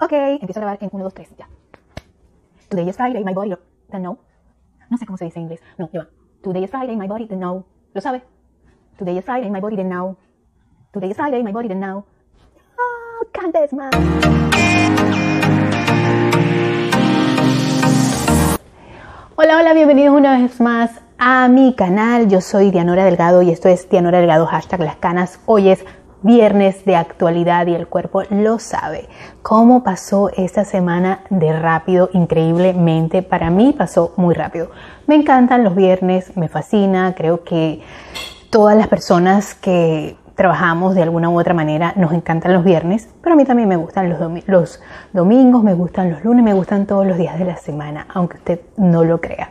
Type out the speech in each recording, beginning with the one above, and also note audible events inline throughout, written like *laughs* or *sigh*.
Ok, empiezo a grabar en 1, 2, 3, ya. Today is Friday, my body doesn't know. No sé cómo se dice en inglés. No, ya va. Today is Friday, my body doesn't know. ¿Lo sabe? Today is Friday, my body doesn't know. Today is Friday, my body doesn't know. Oh, cantes más. Hola, hola, bienvenidos una vez más a mi canal. Yo soy Dianora Delgado y esto es Dianora Delgado, hashtag las canas. Hoy es viernes de actualidad y el cuerpo lo sabe. ¿Cómo pasó esta semana de rápido? Increíblemente, para mí pasó muy rápido. Me encantan los viernes, me fascina, creo que todas las personas que trabajamos de alguna u otra manera nos encantan los viernes, pero a mí también me gustan los, los domingos, me gustan los lunes, me gustan todos los días de la semana, aunque usted no lo crea.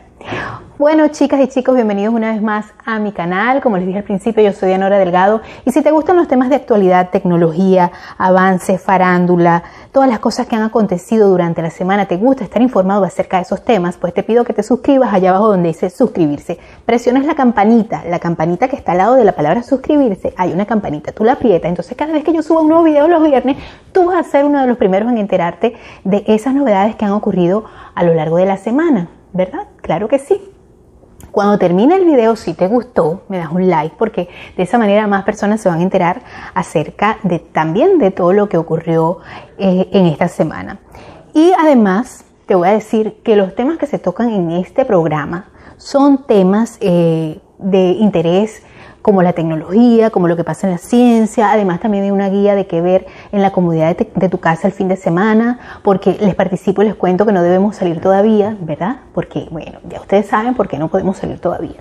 Bueno, chicas y chicos, bienvenidos una vez más a mi canal. Como les dije al principio, yo soy Anora Delgado y si te gustan los temas de actualidad, tecnología, avance, farándula, todas las cosas que han acontecido durante la semana, te gusta estar informado acerca de esos temas, pues te pido que te suscribas allá abajo donde dice suscribirse. Presiones la campanita, la campanita que está al lado de la palabra suscribirse, hay una campanita, tú la aprietas, entonces cada vez que yo suba un nuevo video los viernes, tú vas a ser uno de los primeros en enterarte de esas novedades que han ocurrido a lo largo de la semana. ¿verdad? Claro que sí. Cuando termine el video, si te gustó, me das un like porque de esa manera más personas se van a enterar acerca de también de todo lo que ocurrió eh, en esta semana. Y además, te voy a decir que los temas que se tocan en este programa son temas eh, de interés como la tecnología, como lo que pasa en la ciencia, además también hay una guía de qué ver en la comodidad de, tu casa el fin de semana, porque les participo y les cuento que no debemos salir todavía, ¿verdad? Porque, bueno, ya ustedes saben por qué no podemos salir todavía.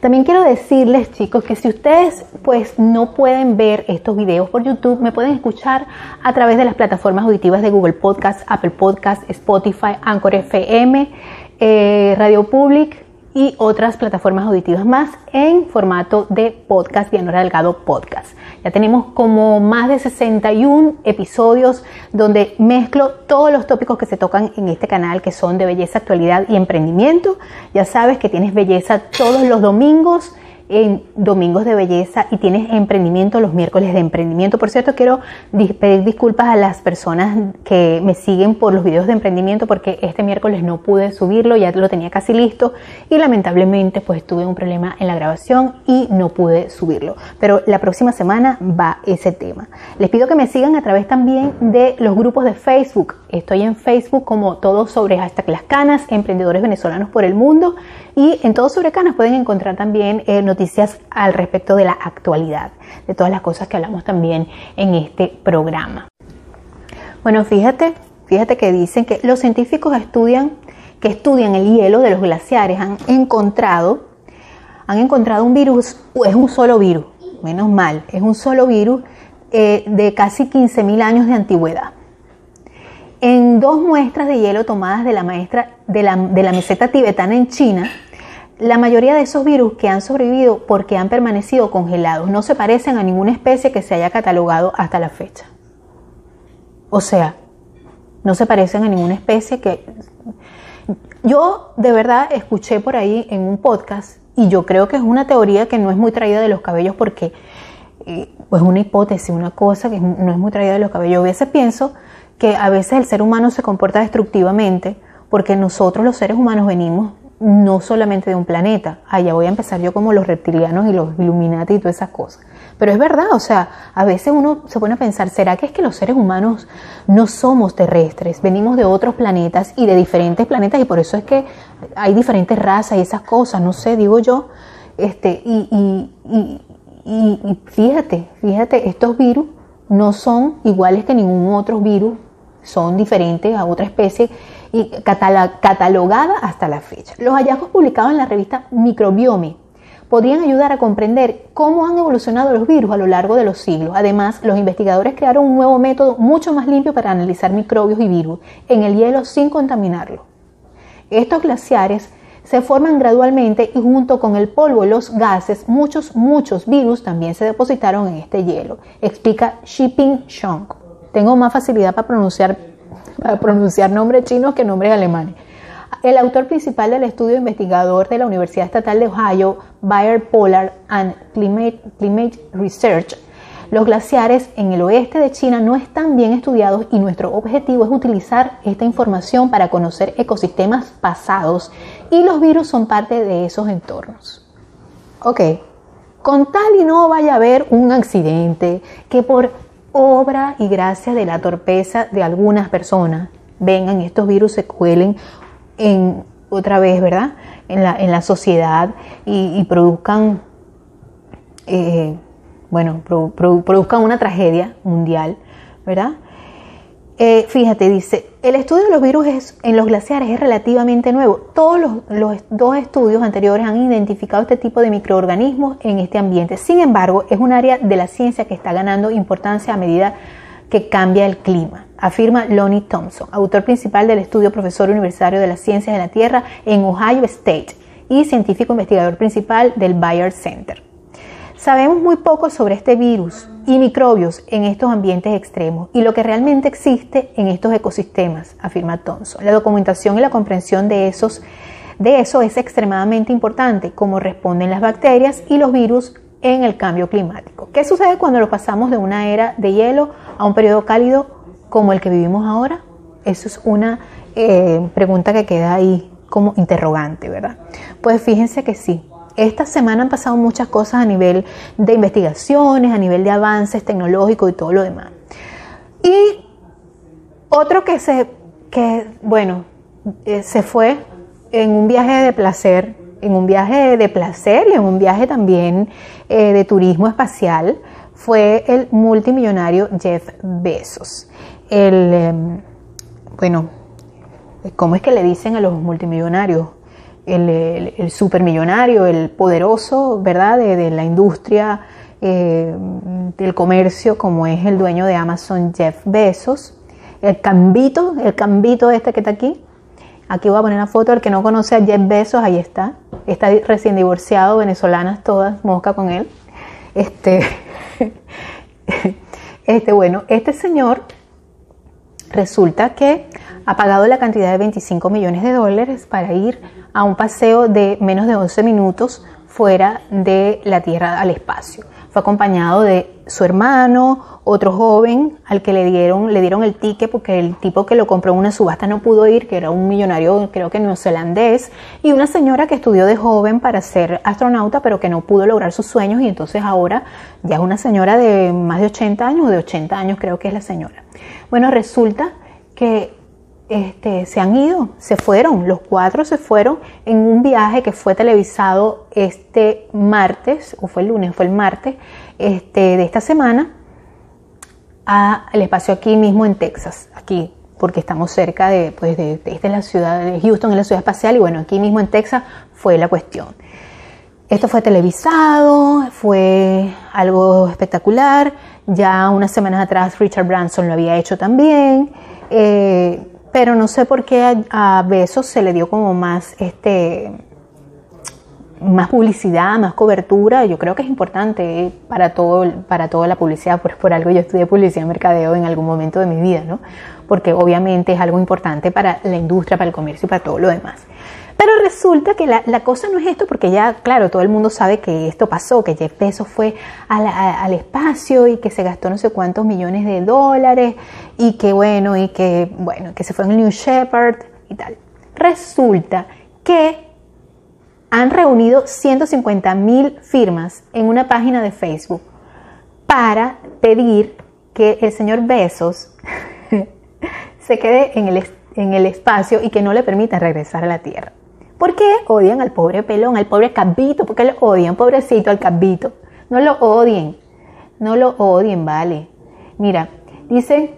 También quiero decirles, chicos, que si ustedes pues no pueden ver estos videos por YouTube, me pueden escuchar a través de las plataformas auditivas de Google Podcast, Apple Podcast, Spotify, Anchor FM, eh, Radio Public, y otras plataformas auditivas más en formato de podcast, Dianora Delgado Podcast. Ya tenemos como más de 61 episodios donde mezclo todos los tópicos que se tocan en este canal que son de belleza, actualidad y emprendimiento. Ya sabes que tienes belleza todos los domingos en Domingos de Belleza y tienes emprendimiento los miércoles de emprendimiento. Por cierto, quiero pedir disculpas a las personas que me siguen por los videos de emprendimiento porque este miércoles no pude subirlo, ya lo tenía casi listo y lamentablemente pues tuve un problema en la grabación y no pude subirlo. Pero la próxima semana va ese tema. Les pido que me sigan a través también de los grupos de Facebook. Estoy en Facebook como todo sobre hasta las canas, emprendedores venezolanos por el mundo y en todo sobre canas pueden encontrar también eh, noticias al respecto de la actualidad, de todas las cosas que hablamos también en este programa. Bueno, fíjate, fíjate que dicen que los científicos estudian, que estudian el hielo de los glaciares han encontrado, han encontrado un virus, es un solo virus, menos mal, es un solo virus eh, de casi 15.000 años de antigüedad. En dos muestras de hielo tomadas de la, maestra, de la, meseta tibetana en China, la mayoría de esos virus que han sobrevivido porque han permanecido congelados no se parecen a ninguna especie que se haya catalogado hasta la fecha. O sea, no se parecen a ninguna especie que... Yo de verdad escuché por ahí en un podcast y yo creo que es una teoría que no es muy traída de los cabellos porque eh, pues una hipótesis, una cosa que no es muy traída de los cabellos. A veces pienso que a veces el ser humano se comporta destructivamente porque nosotros los seres humanos venimos no solamente de un planeta. Allá voy a empezar yo como los reptilianos y los Illuminati y todas esas cosas. Pero es verdad, o sea, a veces uno se pone a pensar, ¿será que es que los seres humanos no somos terrestres? Venimos de otros planetas y de diferentes planetas y por eso es que hay diferentes razas y esas cosas, no sé, digo yo. Este, y, y, y, y fíjate, fíjate, estos virus no son iguales que ningún otro virus, son diferentes a otra especie y catalogada hasta la fecha. Los hallazgos publicados en la revista Microbiome podrían ayudar a comprender cómo han evolucionado los virus a lo largo de los siglos. Además, los investigadores crearon un nuevo método mucho más limpio para analizar microbios y virus en el hielo sin contaminarlo. Estos glaciares se forman gradualmente y junto con el polvo y los gases, muchos, muchos virus también se depositaron en este hielo, explica Shipping Shong. Tengo más facilidad para pronunciar para pronunciar nombres chinos que nombres alemanes. El autor principal del estudio investigador de la Universidad Estatal de Ohio, Bayer Polar and Climate, Research, Los glaciares en el oeste de China no están bien estudiados y nuestro objetivo es utilizar esta información para conocer ecosistemas pasados y los virus son parte de esos entornos. Ok, con tal y no vaya a haber un accidente que por obra y gracia de la torpeza de algunas personas vengan estos virus se cuelen en otra vez, ¿verdad? En la, en la sociedad y, produzcan, eh, bueno, produzcan una tragedia mundial, ¿verdad? Eh, fíjate, dice, el estudio de los virus en los glaciares es relativamente nuevo. Todos los, dos estudios anteriores han identificado este tipo de microorganismos en este ambiente. Sin embargo, es un área de la ciencia que está ganando importancia a medida que cambia el clima, afirma Lonnie Thompson, autor principal del estudio profesor universitario de las ciencias de la Tierra en Ohio State y científico investigador principal del Bayer Center. Sabemos muy poco sobre este virus y microbios en estos ambientes extremos y lo que realmente existe en estos ecosistemas, afirma Thompson. La documentación y la comprensión de, esos, de eso es extremadamente importante, cómo responden las bacterias y los virus en el cambio climático. ¿Qué sucede cuando lo pasamos de una era de hielo a un periodo cálido como el que vivimos ahora? Eso es una eh, pregunta que queda ahí como interrogante, ¿verdad? Pues fíjense que sí, esta semana han pasado muchas cosas a nivel de investigaciones, a nivel de avances tecnológicos y todo lo demás. Y otro que se, que, bueno, eh, se fue en un viaje de placer, en un viaje de placer y en un viaje también eh, de turismo espacial, fue el multimillonario Jeff Bezos. El, em, bueno, ¿cómo es que le dicen a los multimillonarios? El, supermillonario, el poderoso, ¿verdad? De, la industria eh, del comercio, como es el dueño de Amazon, Jeff Bezos. El cambito, el cambito este que está aquí. Aquí voy a poner una foto, el que no conoce a Jeff Bezos, ahí está. Está recién divorciado, venezolanas todas, mosca con él. Este, *laughs* este, bueno, este señor resulta que ha pagado la cantidad de 25 millones de dólares para ir a un paseo de menos de 11 minutos fuera de la Tierra al espacio. Fue acompañado de su hermano, otro joven al que le dieron, le dieron el ticket porque el tipo que lo compró en una subasta no pudo ir, que era un millonario creo que neozelandés, y una señora que estudió de joven para ser astronauta pero que no pudo lograr sus sueños y entonces ahora ya es una señora de más de 80 años, o de 80 años creo que es la señora. Bueno, resulta que este, se han ido, se fueron, los cuatro se fueron en un viaje que fue televisado este martes, o fue el lunes, fue el martes este, de esta semana, al espacio aquí mismo en Texas, aquí, porque estamos cerca de, pues de, la ciudad de Houston, es la ciudad espacial, y bueno, aquí mismo en Texas fue la cuestión. Esto fue televisado, fue algo espectacular, ya unas semanas atrás Richard Branson lo había hecho también. Eh, pero no sé por qué a, Besos se le dio como más este más publicidad, más cobertura, yo creo que es importante para todo para toda la publicidad, pues por algo yo estudié publicidad y mercadeo en algún momento de mi vida, ¿no? Porque obviamente es algo importante para la industria, para el comercio y para todo lo demás. Pero resulta que la, cosa no es esto, porque ya, claro, todo el mundo sabe que esto pasó, que Jeff Bezos fue al espacio y que se gastó no sé cuántos millones de dólares y que bueno, y que bueno, que se fue en el New Shepard y tal. Resulta que han reunido 150 mil firmas en una página de Facebook para pedir que el señor Bezos *laughs* se quede en el, en el espacio y que no le permitan regresar a la Tierra. ¿Por qué odian al pobre pelón, al pobre cabito? ¿Por qué lo odian? Pobrecito al cabito. No lo odien. No lo odien, vale. Mira, dice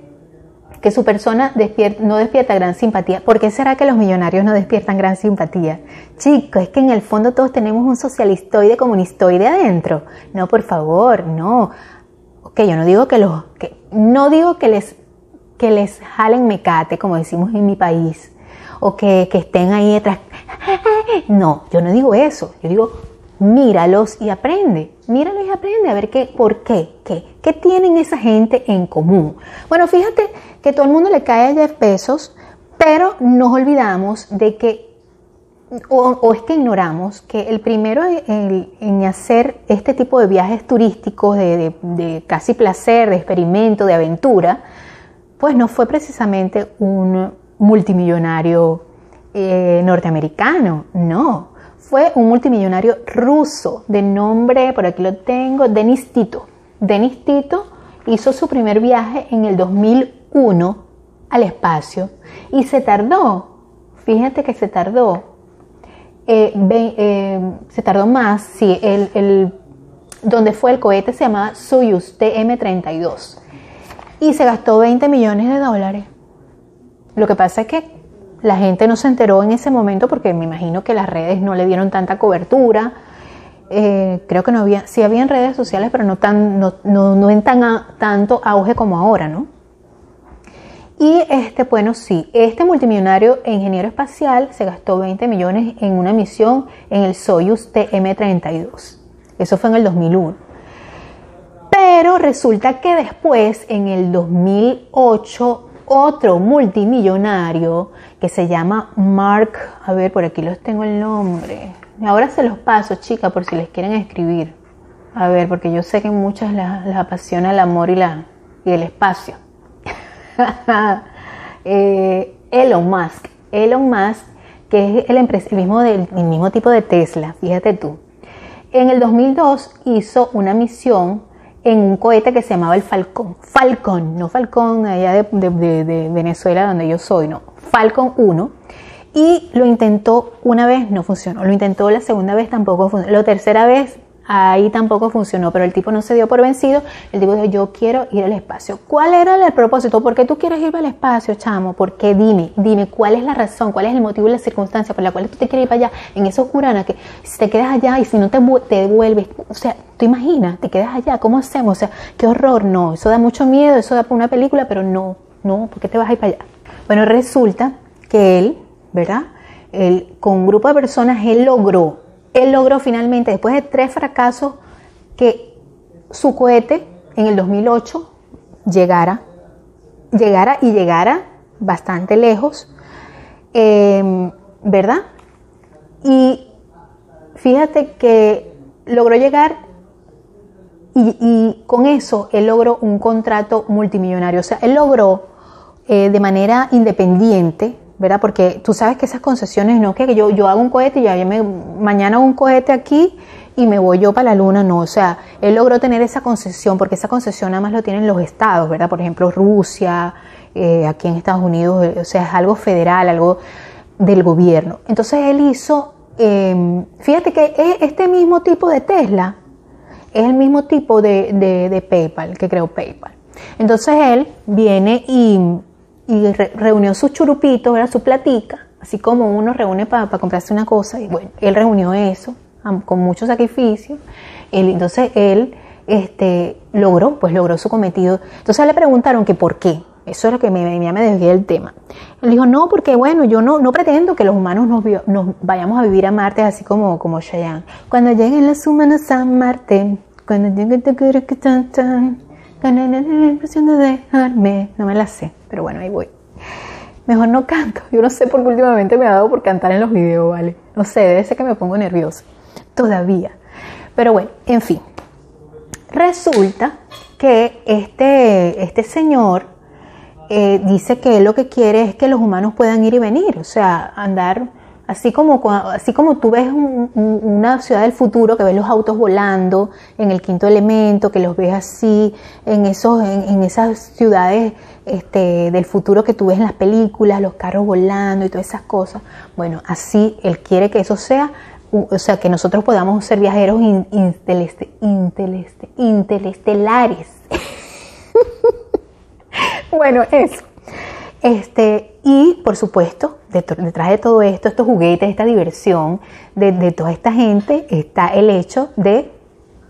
que su persona no despierta gran simpatía. ¿Por qué será que los millonarios no despiertan gran simpatía? Chicos, es que en el fondo todos tenemos un socialistoide, comunistoide adentro. No, por favor, no. Ok, yo no digo que los, que, no digo que les, que les jalen mecate, como decimos en mi país, o que, que estén ahí detrás *laughs* no, yo no digo eso. Yo digo, míralos y aprende. Míralos y aprende a ver qué, por qué, qué, qué tienen esa gente en común. Bueno, fíjate que todo el mundo le cae a Jeff Bezos, pero nos olvidamos de que o, es que ignoramos que el primero en, hacer este tipo de viajes turísticos de, casi placer, de experimento, de aventura, pues no fue precisamente un multimillonario eh, norteamericano, no, fue un multimillonario ruso de nombre, por aquí lo tengo, Denis Tito. Denis Tito hizo su primer viaje en el 2001 al espacio y se tardó, fíjate que se tardó eh, eh, se tardó más, sí, el, donde fue el cohete se llamaba Soyuz TM-32 y se gastó 20 millones de dólares. Lo que pasa es que la gente no se enteró en ese momento porque me imagino que las redes no le dieron tanta cobertura. Eh, creo que no había, sí había en redes sociales, pero no, tan, no, no, en tan tanto auge como ahora, ¿no? Y este, bueno, sí, este multimillonario ingeniero espacial se gastó 20 millones en una misión en el Soyuz TM-32. Eso fue en el 2001. Pero resulta que después, en el 2008, otro multimillonario que se llama Mark, a ver, por aquí los tengo el nombre. Ahora se los paso, chicas, por si les quieren escribir. A ver, porque yo sé que muchas les, apasiona el amor y, la, y el espacio. *laughs* Eh, Elon Musk. Elon Musk, que es el, mismo del, el mismo tipo de Tesla, fíjate tú. En el 2002 hizo una misión en un cohete que se llamaba el Falcón. Falcón, no Falcón allá de, Venezuela donde yo soy, no. Falcon 1. Y lo intentó una vez, no funcionó. Lo intentó la segunda vez, tampoco funcionó. La tercera vez Ahí tampoco funcionó, pero el tipo no se dio por vencido. El tipo dijo, yo quiero ir al espacio. ¿Cuál era el propósito? ¿Por qué tú quieres ir al espacio, chamo? ¿Por qué? Dime, dime, ¿cuál es la razón? ¿Cuál es el motivo y la circunstancia por la cual tú te quieres ir para allá? En esa oscurana, que si te quedas allá y si no te, te devuelves, o sea, tú imaginas, te quedas allá, ¿cómo hacemos? O sea, qué horror, no. Eso da mucho miedo, eso da para una película, pero no, no, ¿por qué te vas a ir para allá? Bueno, resulta que él, ¿verdad? Él, con un grupo de personas, él logró él logró finalmente, después de tres fracasos, que su cohete en el 2008 llegara, llegara y llegara bastante lejos, em, ¿verdad? Y fíjate que logró llegar y, con eso él logró un contrato multimillonario. O sea, él logró eh, de manera independiente ¿verdad? Porque tú sabes que esas concesiones no que yo, yo hago un cohete y ya me, mañana hago un cohete aquí y me voy yo para la luna, no, o sea, él logró tener esa concesión porque esa concesión nada más lo tienen los estados, ¿verdad? Por ejemplo, Rusia, eh, aquí en Estados Unidos, eh, o sea, es algo federal, algo del gobierno. Entonces él hizo, em, fíjate que este mismo tipo de Tesla es el mismo tipo de, de, de PayPal, que creó PayPal. Entonces él viene y y reunió sus churupitos, era su platica, así como uno reúne para comprarse una cosa, y bueno, él reunió eso con mucho sacrificio, entonces él este, logró, pues logró su cometido. Entonces le preguntaron que por qué, eso es lo que me, me, me desvié del tema. Él dijo, no, porque bueno, yo no, no pretendo que los humanos nos, nos vayamos a vivir a Marte así como, como Cheyenne. Cuando lleguen los humanos a Marte, cuando lleguen la impresión de dejarme, no me la sé pero bueno, ahí voy. Mejor no canto. Yo no sé por qué últimamente me ha dado por cantar en los videos, ¿vale? No sé, debe ser que me pongo nerviosa. Todavía. Pero bueno, en fin. Resulta que este, este señor eh, dice que lo que quiere es que los humanos puedan ir y venir. O sea, andar Así como, así como tú ves una ciudad del futuro, que ves los autos volando en el quinto elemento, que los ves así, en, esos, en, esas ciudades este, del futuro que tú ves en las películas, los carros volando y todas esas cosas. Bueno, así él quiere que eso sea, o sea, que nosotros podamos ser viajeros interestelares. *laughs* bueno, eso. Este, y por supuesto, detrás de todo esto, estos juguetes, esta diversión de, toda esta gente, está el hecho de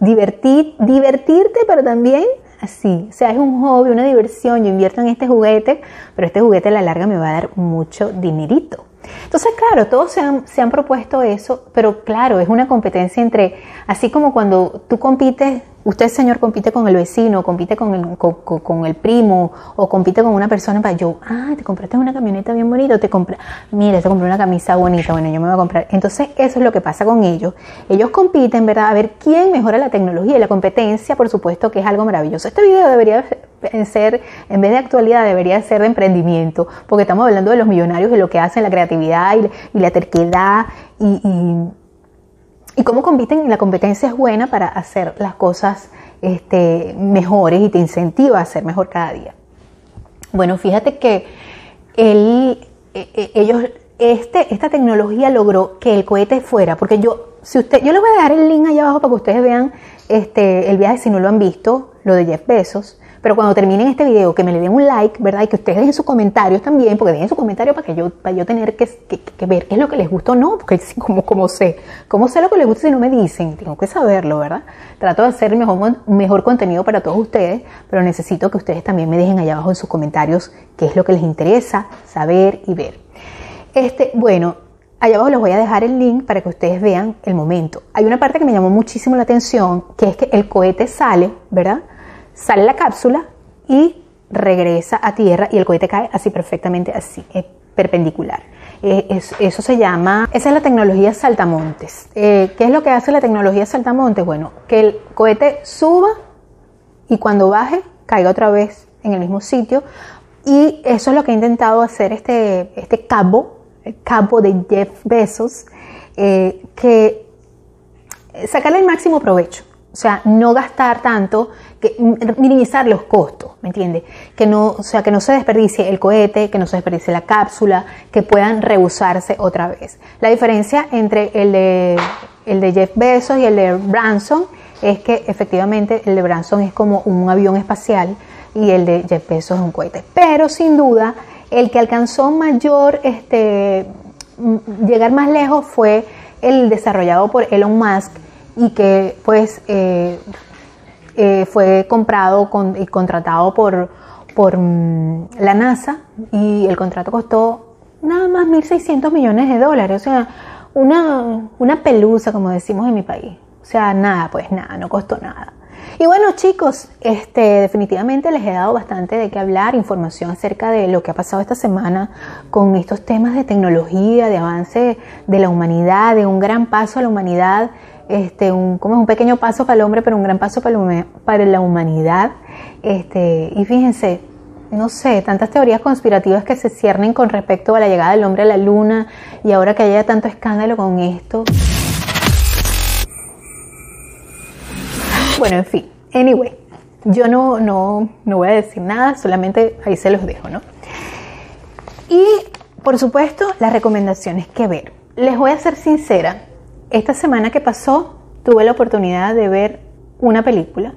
divertir, divertirte, pero también así. O sea, es un hobby, una diversión. Yo invierto en este juguete, pero este juguete a la larga me va a dar mucho dinerito. Entonces, claro, todos se han, se propuesto eso, pero claro, es una competencia entre, así como cuando tú compites Usted, señor, compite con el vecino, compite con el, con, el primo o compite con una persona para yo, ah, te compraste una camioneta bien bonita, te compra, mira, te compré una camisa bonita, bueno, yo me voy a comprar. Entonces, eso es lo que pasa con ellos. Ellos compiten, ¿verdad? A ver quién mejora la tecnología y la competencia, por supuesto, que es algo maravilloso. Este video debería ser, en vez de actualidad, debería ser de emprendimiento, porque estamos hablando de los millonarios, de lo que hacen, la creatividad y, la terquedad y y cómo compiten, la competencia es buena para hacer las cosas este, mejores y te incentiva a ser mejor cada día. Bueno, fíjate que e, e, ellos, este, esta tecnología logró que el cohete fuera, porque yo, si usted, yo les voy a dejar el link allá abajo para que ustedes vean este, el viaje si no lo han visto, lo de Jeff Bezos. Pero cuando terminen este video, que me le den un like, ¿verdad? Y que ustedes dejen sus comentarios también, porque dejen sus comentarios para que yo, para yo tener que, ver qué es lo que les gusta o no, porque *laughs* como, como sé, cómo sé lo que les gusta si no me dicen, tengo que saberlo, ¿verdad? Trato de hacer mejor, mejor contenido para todos ustedes, pero necesito que ustedes también me dejen allá abajo en sus comentarios qué es lo que les interesa saber y ver. Este, bueno, allá abajo les voy a dejar el link para que ustedes vean el momento. Hay una parte que me llamó muchísimo la atención, que es que el cohete sale, ¿verdad? Sale la cápsula y regresa a tierra y el cohete cae así perfectamente, así, perpendicular. Eh, eso se llama, esa es la tecnología saltamontes. Eh, ¿Qué es lo que hace la tecnología saltamontes? Bueno, que el cohete suba y cuando baje caiga otra vez en el mismo sitio. Y eso es lo que ha intentado hacer este, este cabo, el cabo de Jeff Bezos, eh, que sacarle el máximo provecho. O sea, no gastar tanto, que minimizar los costos, ¿me entiendes? Que no, o sea, que no se desperdicie el cohete, que no se desperdicie la cápsula, que puedan reusarse otra vez. La diferencia entre el de, el de Jeff Bezos y el de Branson es que efectivamente el de Branson es como un avión espacial y el de Jeff Bezos es un cohete. Pero sin duda, el que alcanzó mayor, este, llegar más lejos fue el desarrollado por Elon Musk, y que pues eh, eh, fue comprado y contratado por, por mm, la NASA y el contrato costó nada más 1.600 millones de dólares, o sea, una, una pelusa como decimos en mi país. O sea, nada, pues nada, no costó nada. Y bueno chicos, este, definitivamente les he dado bastante de qué hablar, información acerca de lo que ha pasado esta semana con estos temas de tecnología, de avance de la humanidad, de un gran paso a la humanidad este, un, como es un pequeño paso para el hombre, pero un gran paso para, la humanidad. Este, y fíjense, no sé, tantas teorías conspirativas que se ciernen con respecto a la llegada del hombre a la luna y ahora que haya tanto escándalo con esto. Bueno, en fin, anyway, yo no, no, no voy a decir nada, solamente ahí se los dejo, ¿no? Y por supuesto, las recomendaciones que ver. Les voy a ser sincera, esta semana que pasó tuve la oportunidad de ver una película.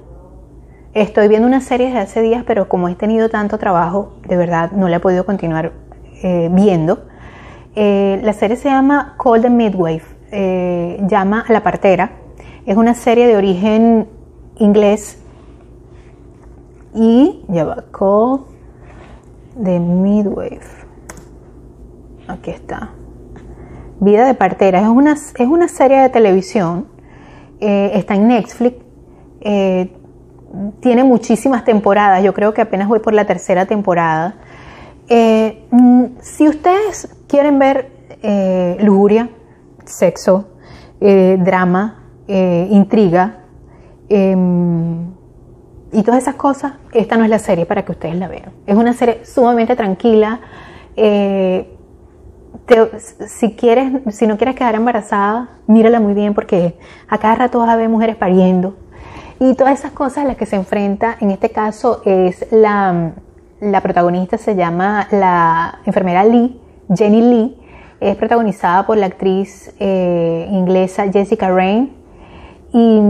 Estoy viendo una serie desde hace días, pero como he tenido tanto trabajo, de verdad no la he podido continuar eh, viendo. Eh, la serie se llama Call the Midwife, eh, llama a la partera. Es una serie de origen inglés y lleva Call the Midwife. Aquí está. Vida de partera. Es una, es una serie de televisión. Eh, está en Netflix. Eh, tiene muchísimas temporadas. Yo creo que apenas voy por la tercera temporada. Eh, mm, si ustedes quieren ver lujuria, sexo, drama, intriga em, y todas esas cosas, esta no es la serie para que ustedes la vean. Es una serie sumamente tranquila si quieres, si no quieres quedar embarazada, mírala muy bien porque a cada rato vas a ver mujeres pariendo. Y todas esas cosas a las que se enfrenta, en este caso es la, la protagonista, se llama la enfermera Lee, Jenny Lee, es protagonizada por la actriz eh, inglesa Jessica Rain y,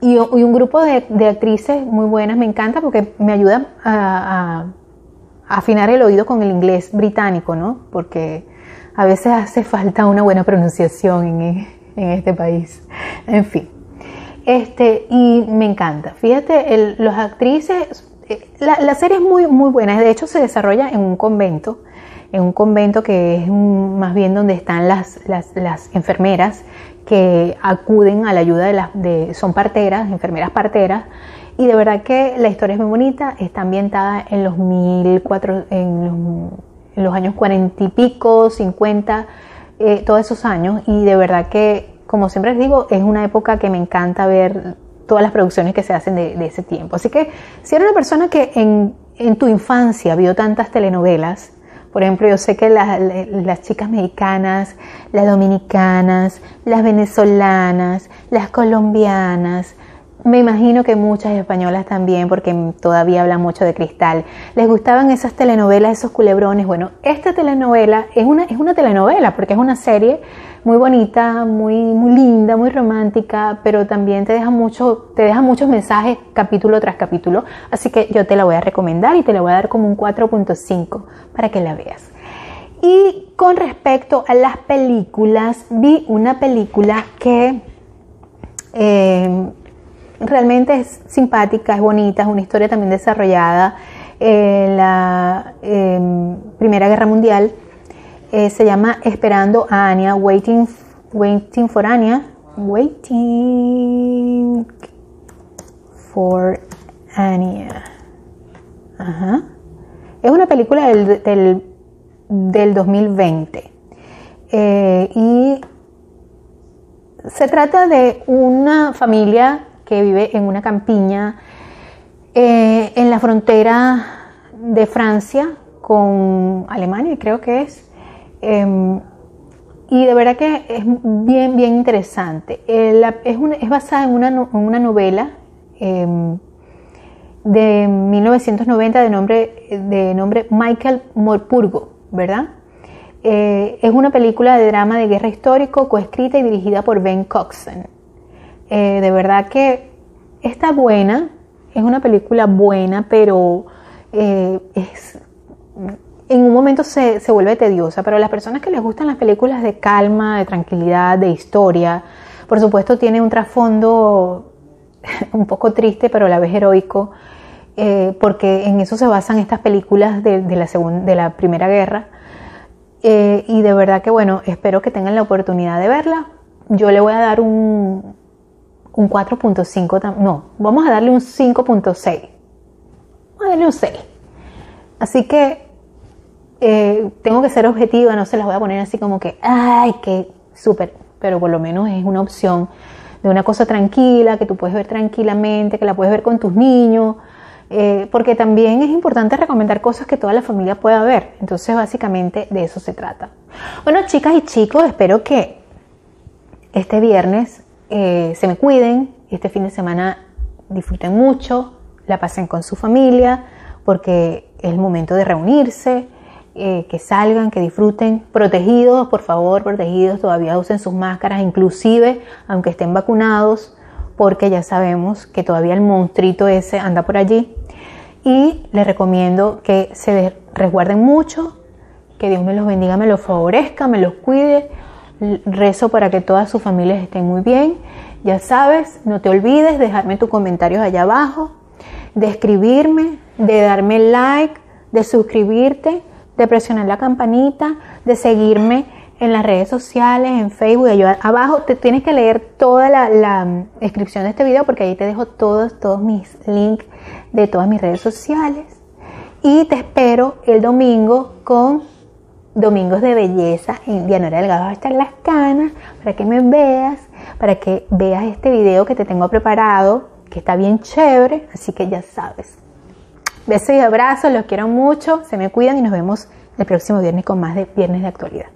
y, un grupo de, de, actrices muy buenas, me encanta porque me ayuda a afinar el oído con el inglés británico, ¿no? Porque a veces hace falta una buena pronunciación en, este país. En fin. Este, y me encanta. Fíjate, el, los actrices, eh, la, serie es muy, muy buena. De hecho, se desarrolla en un convento, en un convento que es más bien donde están las, las, las enfermeras que acuden a la ayuda de las, de, son parteras, enfermeras parteras, y de verdad que la historia es muy bonita, está ambientada en los, mil cuatro, en los, en los años cuarenta y pico, cincuenta, eh, todos esos años, y de verdad que, como siempre les digo, es una época que me encanta ver todas las producciones que se hacen de, de ese tiempo. Así que si eres una persona que en, en tu infancia vio tantas telenovelas, por ejemplo, yo sé que las, las, chicas mexicanas, las dominicanas, las venezolanas, las colombianas, me imagino que muchas españolas también, porque todavía hablan mucho de cristal. Les gustaban esas telenovelas, esos culebrones. Bueno, esta telenovela es una, es una telenovela, porque es una serie muy bonita, muy, muy linda, muy romántica, pero también te deja, mucho, te deja muchos mensajes capítulo tras capítulo. Así que yo te la voy a recomendar y te la voy a dar como un 4.5 para que la veas. Y con respecto a las películas, vi una película que eh, realmente es simpática, es bonita, es una historia también desarrollada en la em, Primera Guerra Mundial. Eh, se llama Esperando a Anya, Waiting, Waiting for Anya, Waiting for Anya. Es una película del, del, 2020 eh, y se trata de una familia que vive en una campiña eh, en la frontera de Francia con Alemania, creo que es. Em, y de verdad que es bien, bien interesante. Eh, es, es, basada en una, una novela em, de 1990 de nombre, de nombre Michael Morpurgo, ¿verdad? Eh, es una película de drama de guerra histórico coescrita y dirigida por Ben Coxon. Eh, de verdad que está buena, es una película buena, pero eh, es, en un momento se, se, vuelve tediosa. Pero a las personas que les gustan las películas de calma, de tranquilidad, de historia, por supuesto tiene un trasfondo *laughs* un poco triste, pero a la vez heroico, eh, porque en eso se basan estas películas de, la, de la Primera Guerra. y de verdad que bueno, espero que tengan la oportunidad de verla. Yo le voy a dar un, un 4.5, no, vamos a darle un 5.6. Vamos a darle un 6. Así que eh, tengo que ser objetiva, no se las voy a poner así como que, ay, qué súper, pero por lo menos es una opción de una cosa tranquila, que tú puedes ver tranquilamente, que la puedes ver con tus niños, eh, porque también es importante recomendar cosas que toda la familia pueda ver. Entonces, básicamente de eso se trata. Bueno, chicas y chicos, espero que este viernes eh, se me cuiden, este fin de semana disfruten mucho, la pasen con su familia, porque es el momento de reunirse, eh, que salgan, que disfruten, protegidos, por favor, protegidos, todavía usen sus máscaras, inclusive aunque estén vacunados, porque ya sabemos que todavía el monstruito ese anda por allí. Y les recomiendo que se resguarden mucho, que Dios me los bendiga, me los favorezca, me los cuide, Rezo para que todas sus familias estén muy bien. Ya sabes, no te olvides de dejarme tus comentarios allá abajo, de escribirme, de darme like, de suscribirte, de presionar la campanita, de seguirme en las redes sociales, en Facebook, allá abajo te tienes que leer toda la, la, mm, descripción de este video porque ahí te dejo todos, todos mis links de todas mis redes sociales. Y te espero el domingo con Domingos de Belleza en Dianora Delgado hasta las canas, para que me veas, para que veas este video que te tengo preparado, que está bien chévere, así que ya sabes. Besos y abrazos, los quiero mucho, se me cuidan y nos vemos el próximo viernes con más de Viernes de Actualidad.